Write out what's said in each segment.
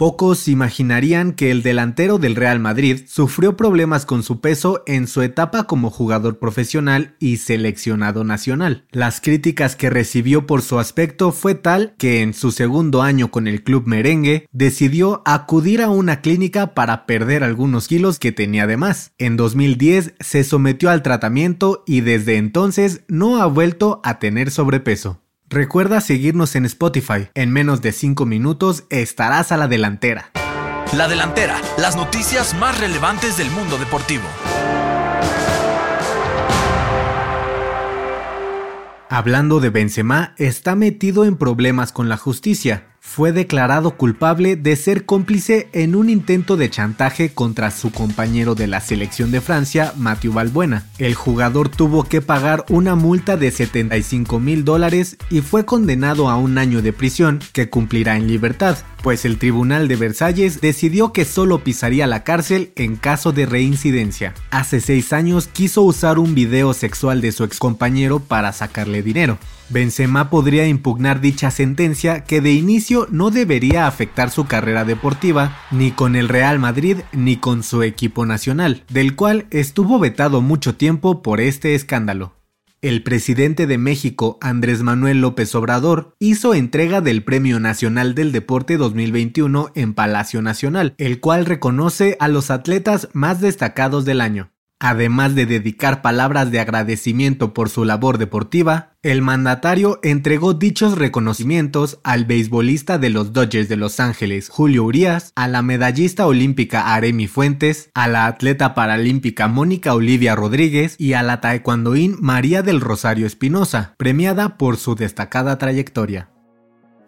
Pocos imaginarían que el delantero del Real Madrid sufrió problemas con su peso en su etapa como jugador profesional y seleccionado nacional. Las críticas que recibió por su aspecto fue tal que en su segundo año con el club merengue decidió acudir a una clínica para perder algunos kilos que tenía de más. En 2010 se sometió al tratamiento y desde entonces no ha vuelto a tener sobrepeso. Recuerda seguirnos en Spotify. En menos de 5 minutos estarás a la delantera. La delantera, las noticias más relevantes del mundo deportivo. Hablando de Benzema, está metido en problemas con la justicia fue declarado culpable de ser cómplice en un intento de chantaje contra su compañero de la selección de Francia, Mathieu Valbuena. El jugador tuvo que pagar una multa de 75 mil dólares y fue condenado a un año de prisión que cumplirá en libertad, pues el Tribunal de Versalles decidió que solo pisaría la cárcel en caso de reincidencia. Hace seis años quiso usar un video sexual de su excompañero para sacarle dinero. Benzema podría impugnar dicha sentencia que de inicio no debería afectar su carrera deportiva ni con el Real Madrid ni con su equipo nacional, del cual estuvo vetado mucho tiempo por este escándalo. El presidente de México, Andrés Manuel López Obrador, hizo entrega del Premio Nacional del Deporte 2021 en Palacio Nacional, el cual reconoce a los atletas más destacados del año. Además de dedicar palabras de agradecimiento por su labor deportiva, el mandatario entregó dichos reconocimientos al beisbolista de los Dodgers de Los Ángeles, Julio Urias, a la medallista olímpica Aremi Fuentes, a la atleta paralímpica Mónica Olivia Rodríguez y a la taekwondoín María del Rosario Espinosa, premiada por su destacada trayectoria.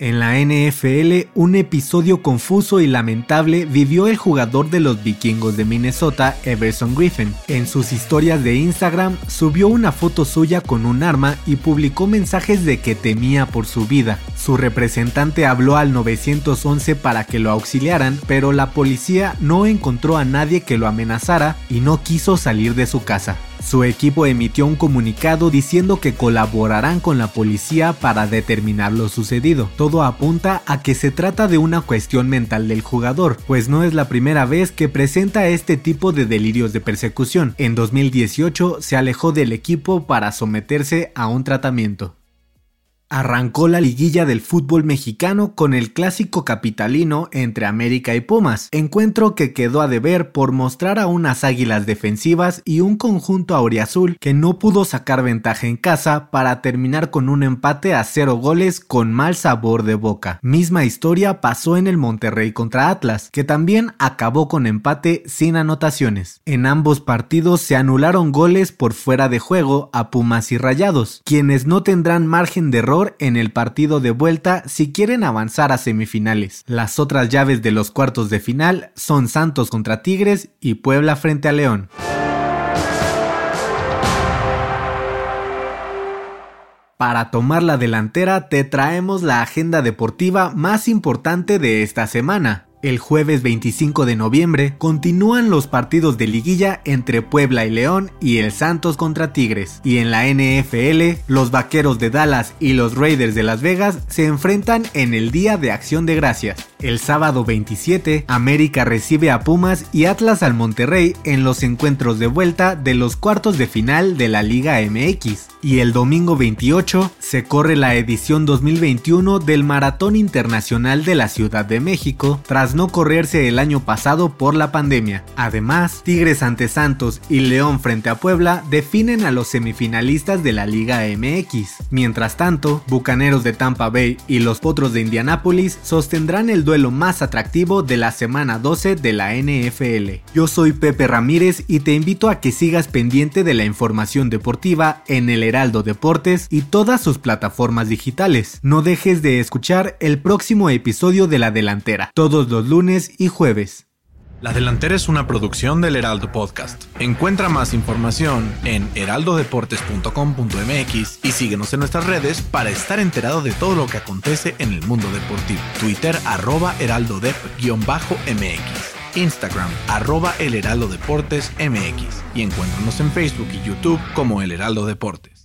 En la NFL, un episodio confuso y lamentable vivió el jugador de los vikingos de Minnesota, Everson Griffin. En sus historias de Instagram subió una foto suya con un arma y publicó mensajes de que temía por su vida. Su representante habló al 911 para que lo auxiliaran, pero la policía no encontró a nadie que lo amenazara y no quiso salir de su casa. Su equipo emitió un comunicado diciendo que colaborarán con la policía para determinar lo sucedido. Todo apunta a que se trata de una cuestión mental del jugador, pues no es la primera vez que presenta este tipo de delirios de persecución. En 2018 se alejó del equipo para someterse a un tratamiento arrancó la liguilla del fútbol mexicano con el clásico capitalino entre América y Pumas, encuentro que quedó a deber por mostrar a unas águilas defensivas y un conjunto auriazul que no pudo sacar ventaja en casa para terminar con un empate a cero goles con mal sabor de boca. Misma historia pasó en el Monterrey contra Atlas, que también acabó con empate sin anotaciones. En ambos partidos se anularon goles por fuera de juego a Pumas y Rayados, quienes no tendrán margen de error en el partido de vuelta si quieren avanzar a semifinales. Las otras llaves de los cuartos de final son Santos contra Tigres y Puebla frente a León. Para tomar la delantera te traemos la agenda deportiva más importante de esta semana. El jueves 25 de noviembre continúan los partidos de liguilla entre Puebla y León y el Santos contra Tigres. Y en la NFL, los Vaqueros de Dallas y los Raiders de Las Vegas se enfrentan en el Día de Acción de Gracias. El sábado 27, América recibe a Pumas y Atlas al Monterrey en los encuentros de vuelta de los cuartos de final de la Liga MX. Y el domingo 28 se corre la edición 2021 del Maratón Internacional de la Ciudad de México tras no correrse el año pasado por la pandemia. Además, Tigres ante Santos y León frente a Puebla definen a los semifinalistas de la Liga MX. Mientras tanto, Bucaneros de Tampa Bay y los Potros de Indianápolis sostendrán el duelo más atractivo de la semana 12 de la NFL. Yo soy Pepe Ramírez y te invito a que sigas pendiente de la información deportiva en el Heraldo Deportes y todas sus plataformas digitales. No dejes de escuchar el próximo episodio de La Delantera, todos los lunes y jueves. La Delantera es una producción del Heraldo Podcast. Encuentra más información en heraldodeportes.com.mx y síguenos en nuestras redes para estar enterado de todo lo que acontece en el mundo deportivo. Twitter arroba heraldodep-mx. Instagram arroba el heraldo deportes mx y encuéntranos en Facebook y YouTube como el Heraldo Deportes.